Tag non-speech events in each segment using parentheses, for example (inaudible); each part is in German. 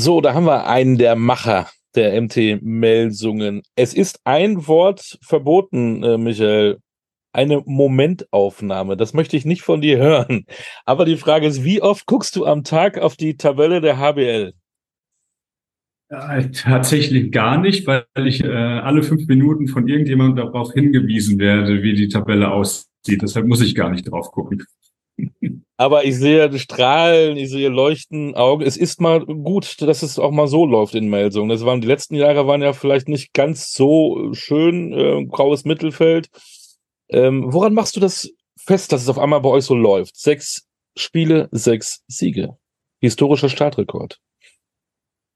So, da haben wir einen der Macher der MT-Melsungen. Es ist ein Wort verboten, äh, Michael. Eine Momentaufnahme. Das möchte ich nicht von dir hören. Aber die Frage ist, wie oft guckst du am Tag auf die Tabelle der HBL? Äh, tatsächlich gar nicht, weil ich äh, alle fünf Minuten von irgendjemandem darauf hingewiesen werde, wie die Tabelle aussieht. Deshalb muss ich gar nicht drauf gucken. Aber ich sehe Strahlen, ich sehe Leuchten, Augen. Es ist mal gut, dass es auch mal so läuft in Melsungen. Das waren die letzten Jahre waren ja vielleicht nicht ganz so schön, äh, graues Mittelfeld. Ähm, woran machst du das fest, dass es auf einmal bei euch so läuft? Sechs Spiele, sechs Siege. Historischer Startrekord.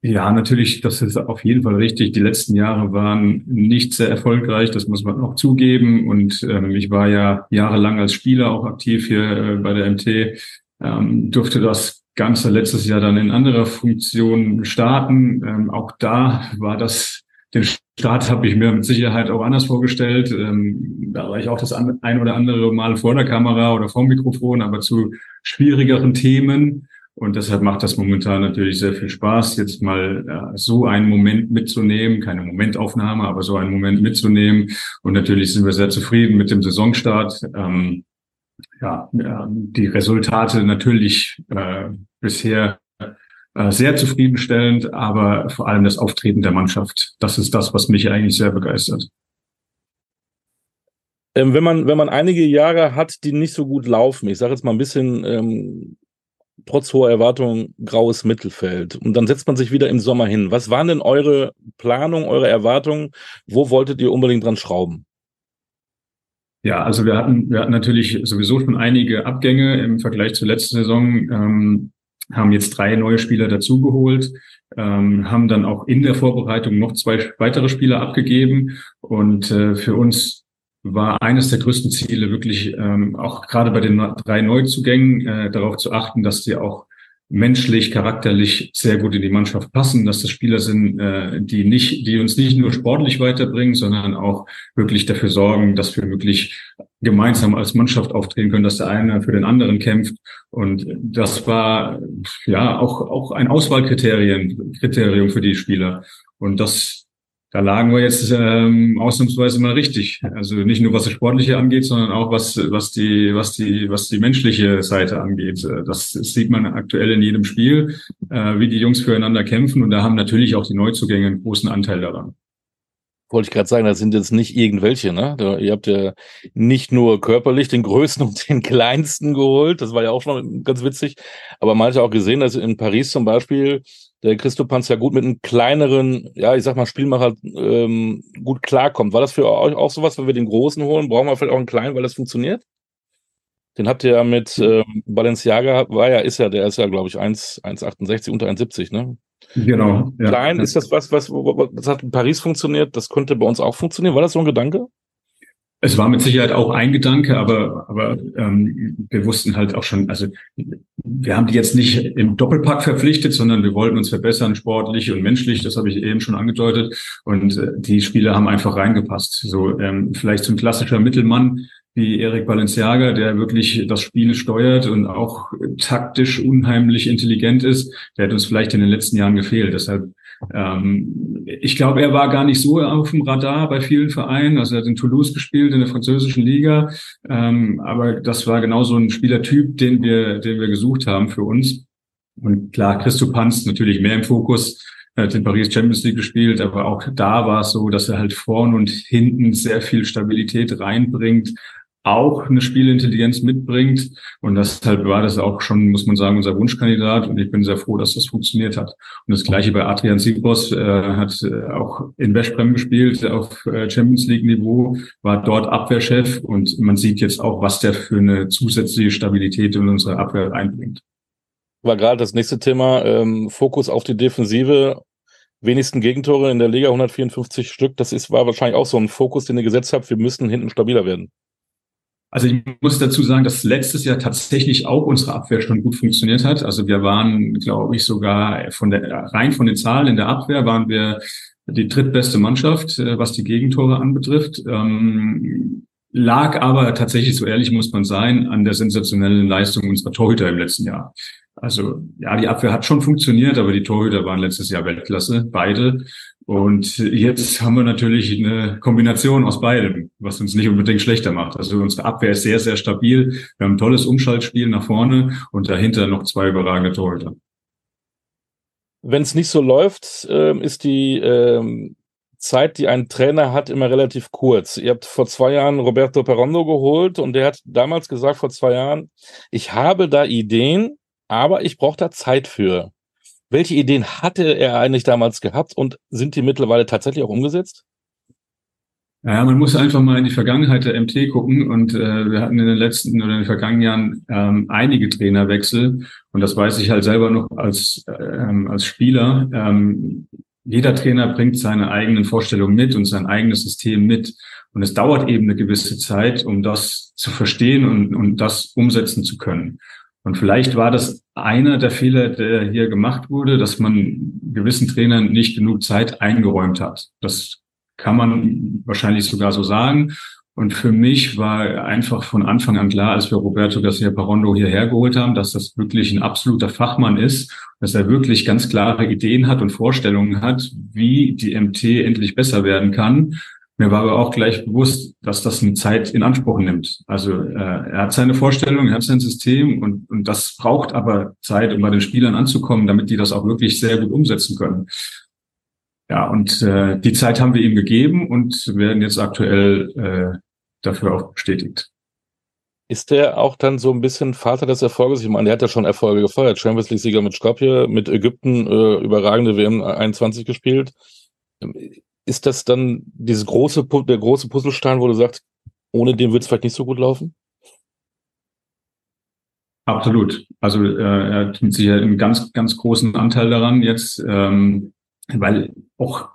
Ja, natürlich, das ist auf jeden Fall richtig. Die letzten Jahre waren nicht sehr erfolgreich, das muss man auch zugeben. Und ähm, ich war ja jahrelang als Spieler auch aktiv hier äh, bei der MT, ähm, durfte das Ganze letztes Jahr dann in anderer Funktion starten. Ähm, auch da war das, den Start habe ich mir mit Sicherheit auch anders vorgestellt. Ähm, da war ich auch das ein oder andere Mal vor der Kamera oder vor dem Mikrofon, aber zu schwierigeren Themen. Und deshalb macht das momentan natürlich sehr viel Spaß, jetzt mal äh, so einen Moment mitzunehmen, keine Momentaufnahme, aber so einen Moment mitzunehmen. Und natürlich sind wir sehr zufrieden mit dem Saisonstart. Ähm, ja, die Resultate natürlich äh, bisher äh, sehr zufriedenstellend, aber vor allem das Auftreten der Mannschaft. Das ist das, was mich eigentlich sehr begeistert. Ähm, wenn man, wenn man einige Jahre hat, die nicht so gut laufen, ich sage jetzt mal ein bisschen ähm, trotz hoher Erwartungen graues Mittelfeld. Und dann setzt man sich wieder im Sommer hin. Was waren denn eure Planung, eure Erwartungen? Wo wolltet ihr unbedingt dran schrauben? Ja, also wir hatten, wir hatten natürlich sowieso schon einige Abgänge im Vergleich zur letzten Saison, ähm, haben jetzt drei neue Spieler dazugeholt, ähm, haben dann auch in der Vorbereitung noch zwei weitere Spieler abgegeben. Und äh, für uns war eines der größten Ziele wirklich ähm, auch gerade bei den drei Neuzugängen äh, darauf zu achten, dass die auch menschlich, charakterlich sehr gut in die Mannschaft passen, dass das Spieler sind, äh, die nicht, die uns nicht nur sportlich weiterbringen, sondern auch wirklich dafür sorgen, dass wir wirklich gemeinsam als Mannschaft auftreten können, dass der eine für den anderen kämpft. Und das war ja auch auch ein Auswahlkriterium Kriterium für die Spieler. Und das da lagen wir jetzt ähm, ausnahmsweise mal richtig. Also nicht nur was das Sportliche angeht, sondern auch was was die was die was die menschliche Seite angeht. Das, sieht man aktuell in jedem Spiel, äh, wie die Jungs füreinander kämpfen und da haben natürlich auch die Neuzugänge einen großen Anteil daran. Wollte ich gerade sagen, das sind jetzt nicht irgendwelche, ne? Ihr habt ja nicht nur körperlich den größten (laughs) und den kleinsten geholt, das war ja auch schon ganz witzig, aber man hat ja auch gesehen, dass in Paris zum Beispiel der Christo Panz ja gut mit einem kleineren, ja, ich sag mal, Spielmacher ähm, gut klarkommt. War das für euch auch sowas, wenn wir den Großen holen? Brauchen wir vielleicht auch einen kleinen, weil das funktioniert? Den habt ihr ja mit ähm, Balenciaga, war ja, ist ja, der ist ja, glaube ich, 1,68 unter 1,70, ne? Genau. Ja. Klein, ist das was, was, was hat in Paris funktioniert? Das könnte bei uns auch funktionieren. War das so ein Gedanke? Es war mit Sicherheit auch ein Gedanke, aber, aber ähm, wir wussten halt auch schon, also wir haben die jetzt nicht im Doppelpack verpflichtet, sondern wir wollten uns verbessern, sportlich und menschlich, das habe ich eben schon angedeutet. Und äh, die Spieler haben einfach reingepasst. So ähm, vielleicht so ein klassischer Mittelmann wie Erik Balenciaga, der wirklich das Spiel steuert und auch taktisch unheimlich intelligent ist, der hat uns vielleicht in den letzten Jahren gefehlt. Deshalb ähm, ich glaube, er war gar nicht so auf dem Radar bei vielen Vereinen. Also er hat in Toulouse gespielt, in der französischen Liga. Ähm, aber das war genau so ein Spielertyp, den wir, den wir gesucht haben für uns. Und klar, Christo Panz natürlich mehr im Fokus. Er hat in Paris Champions League gespielt, aber auch da war es so, dass er halt vorn und hinten sehr viel Stabilität reinbringt, auch eine Spielintelligenz mitbringt. Und deshalb war das auch schon, muss man sagen, unser Wunschkandidat. Und ich bin sehr froh, dass das funktioniert hat. Und das gleiche bei Adrian Sibos, äh, hat äh, auch in Westbrem gespielt, auf äh, Champions League Niveau, war dort Abwehrchef. Und man sieht jetzt auch, was der für eine zusätzliche Stabilität in unsere Abwehr einbringt. War gerade das nächste Thema, ähm, Fokus auf die Defensive wenigsten Gegentore in der Liga, 154 Stück. Das ist, war wahrscheinlich auch so ein Fokus, den ihr gesetzt habt. Wir müssen hinten stabiler werden. Also ich muss dazu sagen, dass letztes Jahr tatsächlich auch unsere Abwehr schon gut funktioniert hat. Also wir waren, glaube ich, sogar von der rein von den Zahlen in der Abwehr waren wir die drittbeste Mannschaft, äh, was die Gegentore anbetrifft. Ähm, lag aber tatsächlich, so ehrlich muss man sein, an der sensationellen Leistung unserer Torhüter im letzten Jahr. Also ja, die Abwehr hat schon funktioniert, aber die Torhüter waren letztes Jahr Weltklasse, beide. Und jetzt haben wir natürlich eine Kombination aus beidem, was uns nicht unbedingt schlechter macht. Also unsere Abwehr ist sehr, sehr stabil. Wir haben ein tolles Umschaltspiel nach vorne und dahinter noch zwei überragende Torhüter. Wenn es nicht so läuft, äh, ist die äh, Zeit, die ein Trainer hat, immer relativ kurz. Ihr habt vor zwei Jahren Roberto Perondo geholt und der hat damals gesagt, vor zwei Jahren, ich habe da Ideen, aber ich brauche da Zeit für. Welche Ideen hatte er eigentlich damals gehabt und sind die mittlerweile tatsächlich auch umgesetzt? Ja, man muss einfach mal in die Vergangenheit der MT gucken und äh, wir hatten in den letzten oder in den vergangenen Jahren ähm, einige Trainerwechsel und das weiß ich halt selber noch als ähm, als Spieler. Ähm, jeder Trainer bringt seine eigenen Vorstellungen mit und sein eigenes System mit und es dauert eben eine gewisse Zeit, um das zu verstehen und, und das umsetzen zu können. Und vielleicht war das einer der Fehler, der hier gemacht wurde, dass man gewissen Trainern nicht genug Zeit eingeräumt hat. Das kann man wahrscheinlich sogar so sagen. Und für mich war einfach von Anfang an klar, als wir Roberto Garcia Parondo hierher geholt haben, dass das wirklich ein absoluter Fachmann ist, dass er wirklich ganz klare Ideen hat und Vorstellungen hat, wie die MT endlich besser werden kann mir war aber auch gleich bewusst, dass das eine Zeit in Anspruch nimmt. Also äh, er hat seine Vorstellung, er hat sein System und, und das braucht aber Zeit, um bei den Spielern anzukommen, damit die das auch wirklich sehr gut umsetzen können. Ja, und äh, die Zeit haben wir ihm gegeben und werden jetzt aktuell äh, dafür auch bestätigt. Ist der auch dann so ein bisschen Vater des Erfolges? Ich meine, der hat ja schon Erfolge gefeuert. Champions League-Sieger mit Skopje, mit Ägypten äh, überragende WM 21 gespielt ist das dann dieses große, der große Puzzlestein, wo du sagst, ohne den wird es vielleicht nicht so gut laufen? Absolut. Also äh, er hat mit Sicherheit einen ganz, ganz großen Anteil daran jetzt, ähm, weil auch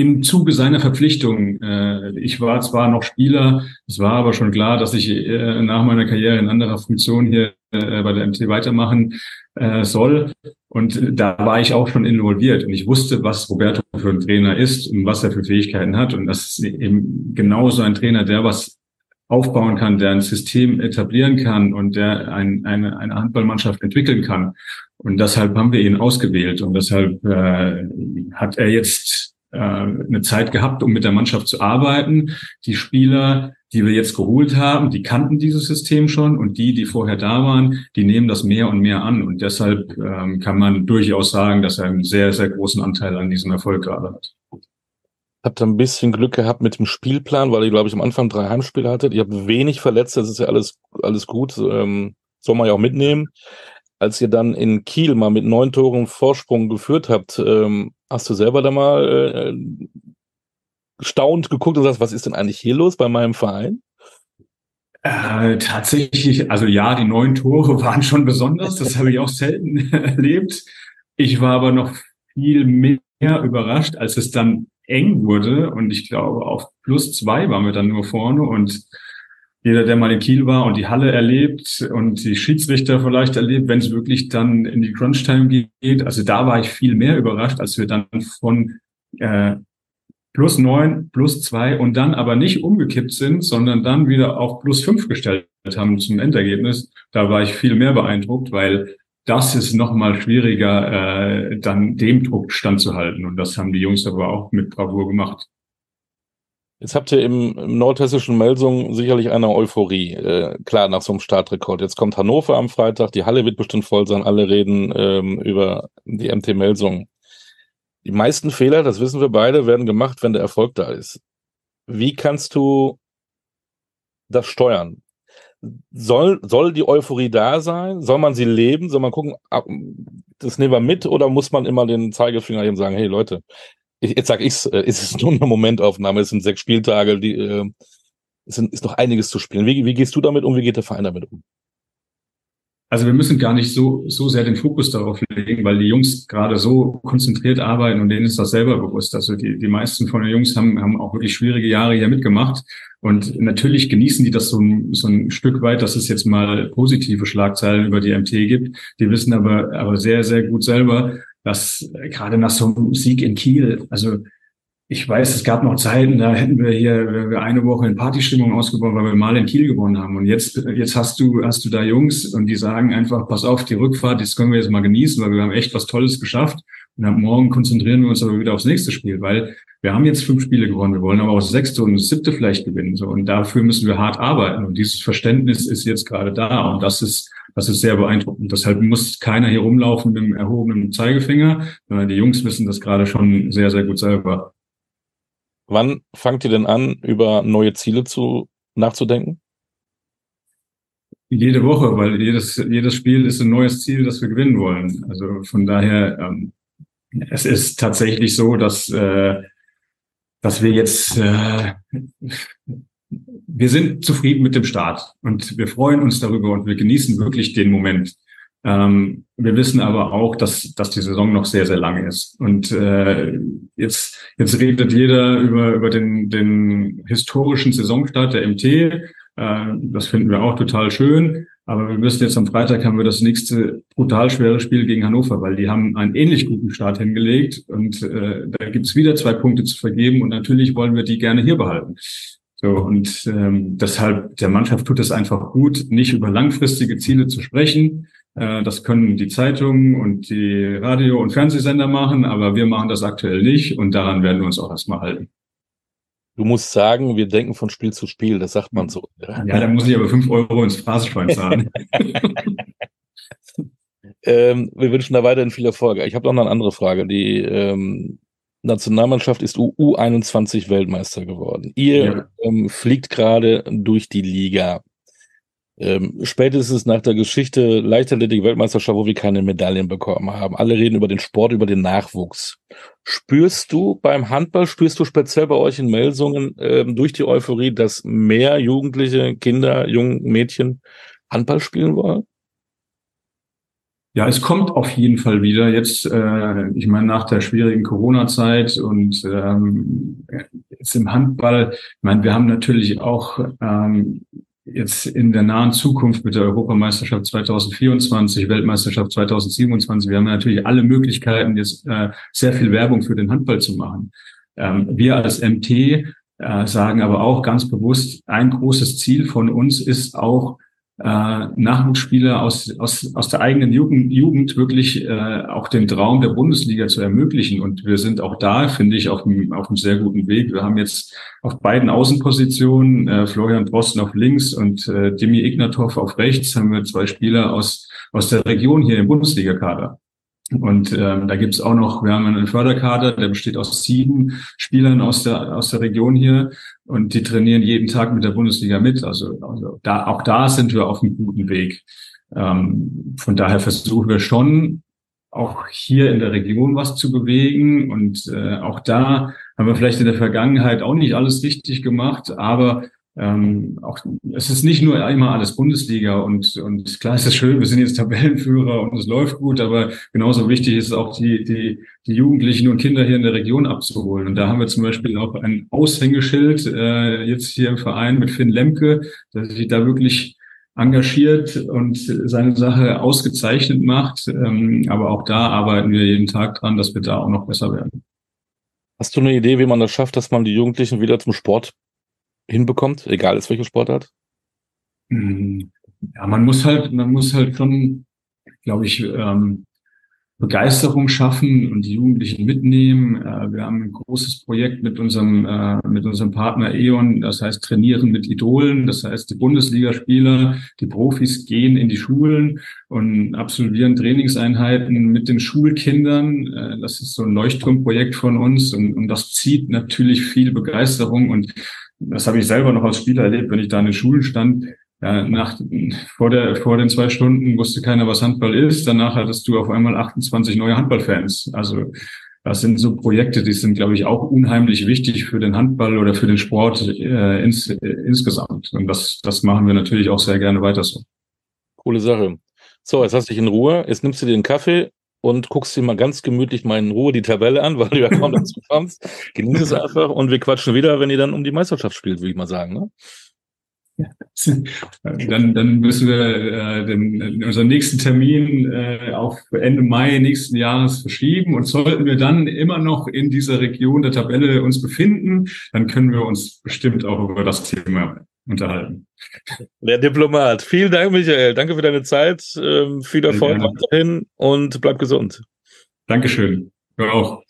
im Zuge seiner Verpflichtung, äh, ich war zwar noch Spieler, es war aber schon klar, dass ich äh, nach meiner Karriere in anderer Funktion hier äh, bei der MT weitermachen äh, soll. Und da war ich auch schon involviert und ich wusste, was Roberto für ein Trainer ist und was er für Fähigkeiten hat. Und das ist eben genauso ein Trainer, der was aufbauen kann, der ein System etablieren kann und der ein, eine, eine Handballmannschaft entwickeln kann. Und deshalb haben wir ihn ausgewählt und deshalb äh, hat er jetzt äh, eine Zeit gehabt, um mit der Mannschaft zu arbeiten. Die Spieler die wir jetzt geholt haben, die kannten dieses System schon und die, die vorher da waren, die nehmen das mehr und mehr an. Und deshalb ähm, kann man durchaus sagen, dass er einen sehr, sehr großen Anteil an diesem Erfolg gerade hat. Habt ihr ein bisschen Glück gehabt mit dem Spielplan, weil ihr, glaube ich, am Anfang drei Heimspiele hattet. Ihr habt wenig verletzt, das ist ja alles, alles gut. Ähm, soll man ja auch mitnehmen. Als ihr dann in Kiel mal mit neun Toren Vorsprung geführt habt, ähm, hast du selber da mal äh, staunt geguckt und sagst, was ist denn eigentlich hier los bei meinem Verein? Äh, tatsächlich, also ja, die neun Tore waren schon besonders. Das habe ich auch selten (laughs) erlebt. Ich war aber noch viel mehr überrascht, als es dann eng wurde. Und ich glaube, auf plus zwei waren wir dann nur vorne. Und jeder, der mal in Kiel war und die Halle erlebt und die Schiedsrichter vielleicht erlebt, wenn es wirklich dann in die Crunch-Time geht. Also da war ich viel mehr überrascht, als wir dann von äh, plus neun, plus zwei und dann aber nicht umgekippt sind, sondern dann wieder auf plus fünf gestellt haben zum Endergebnis. Da war ich viel mehr beeindruckt, weil das ist nochmal schwieriger, äh, dann dem Druck standzuhalten. Und das haben die Jungs aber auch mit Bravour gemacht. Jetzt habt ihr im, im nordhessischen Melsung sicherlich eine Euphorie. Äh, klar, nach so einem Startrekord. Jetzt kommt Hannover am Freitag, die Halle wird bestimmt voll sein, alle reden ähm, über die MT Melsung. Die meisten Fehler, das wissen wir beide, werden gemacht, wenn der Erfolg da ist. Wie kannst du das steuern? Soll, soll die Euphorie da sein? Soll man sie leben? Soll man gucken, das nehmen wir mit oder muss man immer den Zeigefinger und sagen, hey Leute, ich, jetzt sag ich's, äh, ist es (laughs) nur eine Momentaufnahme, es sind sechs Spieltage, die, äh, es sind, ist noch einiges zu spielen. Wie, wie gehst du damit um? Wie geht der Verein damit um? Also wir müssen gar nicht so, so sehr den Fokus darauf legen, weil die Jungs gerade so konzentriert arbeiten und denen ist das selber bewusst. Also die, die meisten von den Jungs haben, haben auch wirklich schwierige Jahre hier mitgemacht. Und natürlich genießen die das so so ein Stück weit, dass es jetzt mal positive Schlagzeilen über die MT gibt. Die wissen aber, aber sehr, sehr gut selber, dass gerade nach so einem Sieg in Kiel, also ich weiß, es gab noch Zeiten, da hätten wir hier eine Woche in Partystimmung ausgebaut, weil wir mal in Kiel gewonnen haben. Und jetzt, jetzt hast du, hast du da Jungs und die sagen einfach, pass auf, die Rückfahrt, das können wir jetzt mal genießen, weil wir haben echt was Tolles geschafft. Und ab morgen konzentrieren wir uns aber wieder aufs nächste Spiel, weil wir haben jetzt fünf Spiele gewonnen, wir wollen aber auch das sechste und das siebte vielleicht gewinnen. So. Und dafür müssen wir hart arbeiten. Und dieses Verständnis ist jetzt gerade da. Und das ist, das ist sehr beeindruckend. Deshalb muss keiner hier rumlaufen mit dem erhobenen Zeigefinger, sondern die Jungs wissen das gerade schon sehr, sehr gut selber. Wann fangt ihr denn an, über neue Ziele zu nachzudenken? Jede Woche, weil jedes, jedes Spiel ist ein neues Ziel, das wir gewinnen wollen. Also von daher, ähm, es ist tatsächlich so, dass, äh, dass wir jetzt, äh, wir sind zufrieden mit dem Start und wir freuen uns darüber und wir genießen wirklich den Moment. Ähm, wir wissen aber auch, dass, dass die Saison noch sehr, sehr lang ist. Und äh, jetzt, jetzt redet jeder über, über den, den historischen Saisonstart der MT. Äh, das finden wir auch total schön. Aber wir wissen jetzt am Freitag haben wir das nächste brutal schwere Spiel gegen Hannover, weil die haben einen ähnlich guten Start hingelegt. Und äh, da gibt's wieder zwei Punkte zu vergeben. Und natürlich wollen wir die gerne hier behalten. So, und ähm, deshalb, der Mannschaft tut es einfach gut, nicht über langfristige Ziele zu sprechen, das können die Zeitungen und die Radio- und Fernsehsender machen, aber wir machen das aktuell nicht und daran werden wir uns auch erstmal halten. Du musst sagen, wir denken von Spiel zu Spiel, das sagt man so. Ja, ja da muss ich aber fünf Euro ins Phrasenschwein zahlen. (laughs) (laughs) ähm, wir wünschen da weiterhin viel Erfolg. Ich habe noch eine andere Frage. Die ähm, Nationalmannschaft ist U21 Weltmeister geworden. Ihr ja. ähm, fliegt gerade durch die Liga. Ähm, spätestens nach der Geschichte Leichtathletik-Weltmeisterschaft, wo wir keine Medaillen bekommen haben. Alle reden über den Sport, über den Nachwuchs. Spürst du beim Handball, spürst du speziell bei euch in Melsungen ähm, durch die Euphorie, dass mehr Jugendliche, Kinder, jungen Mädchen Handball spielen wollen? Ja, es kommt auf jeden Fall wieder. Jetzt, äh, ich meine, nach der schwierigen Corona-Zeit und ähm, jetzt im Handball, ich meine, wir haben natürlich auch ähm, jetzt in der nahen Zukunft mit der Europameisterschaft 2024, Weltmeisterschaft 2027, wir haben natürlich alle Möglichkeiten, jetzt äh, sehr viel Werbung für den Handball zu machen. Ähm, wir als MT äh, sagen aber auch ganz bewusst, ein großes Ziel von uns ist auch, äh, Nachwuchsspieler aus, aus, aus der eigenen Jugend, Jugend wirklich äh, auch den Traum der Bundesliga zu ermöglichen. Und wir sind auch da, finde ich, auf einem, auf einem sehr guten Weg. Wir haben jetzt auf beiden Außenpositionen, äh, Florian Drosten auf links und äh, Demi Ignatov auf rechts, haben wir zwei Spieler aus, aus der Region hier im Bundesliga-Kader. Und ähm, da gibt's auch noch, wir haben einen Förderkader, der besteht aus sieben Spielern aus der, aus der Region hier und die trainieren jeden Tag mit der Bundesliga mit. Also, also da, auch da sind wir auf einem guten Weg. Ähm, von daher versuchen wir schon, auch hier in der Region was zu bewegen. Und äh, auch da haben wir vielleicht in der Vergangenheit auch nicht alles richtig gemacht, aber ähm, auch, es ist nicht nur immer alles Bundesliga und, und klar ist es schön, wir sind jetzt Tabellenführer und es läuft gut, aber genauso wichtig ist auch die, die, die Jugendlichen und Kinder hier in der Region abzuholen. Und da haben wir zum Beispiel auch ein Aushängeschild äh, jetzt hier im Verein mit Finn Lemke, der sich da wirklich engagiert und seine Sache ausgezeichnet macht. Ähm, aber auch da arbeiten wir jeden Tag dran, dass wir da auch noch besser werden. Hast du eine Idee, wie man das schafft, dass man die Jugendlichen wieder zum Sport hinbekommt, egal ist welche Sportart? Hm, ja, man muss halt, man muss halt schon, glaube ich, ähm, Begeisterung schaffen und die Jugendlichen mitnehmen. Äh, wir haben ein großes Projekt mit unserem, äh, mit unserem Partner E.ON, das heißt Trainieren mit Idolen. Das heißt, die Bundesligaspieler, die Profis gehen in die Schulen und absolvieren Trainingseinheiten mit den Schulkindern. Äh, das ist so ein Leuchtturmprojekt von uns und, und das zieht natürlich viel Begeisterung und das habe ich selber noch als Spieler erlebt, wenn ich da in den Schulen stand. Ja, nach, vor, der, vor den zwei Stunden wusste keiner, was Handball ist. Danach hattest du auf einmal 28 neue Handballfans. Also das sind so Projekte, die sind, glaube ich, auch unheimlich wichtig für den Handball oder für den Sport äh, ins, äh, insgesamt. Und das, das machen wir natürlich auch sehr gerne weiter so. Coole Sache. So, jetzt hast du dich in Ruhe. Jetzt nimmst du dir einen Kaffee und guckst dir mal ganz gemütlich mal in Ruhe die Tabelle an, (laughs) weil du ja kaum dazu kommst. Genieß es einfach und wir quatschen wieder, wenn ihr dann um die Meisterschaft spielt, würde ich mal sagen. Ne? (laughs) dann, dann müssen wir äh, den, unseren nächsten Termin äh, auf Ende Mai nächsten Jahres verschieben. Und sollten wir dann immer noch in dieser Region der Tabelle uns befinden, dann können wir uns bestimmt auch über das Thema unterhalten. Der Diplomat. Vielen Dank, Michael. Danke für deine Zeit. Ähm, viel Erfolg weiterhin und bleib gesund. Dankeschön. Du auch.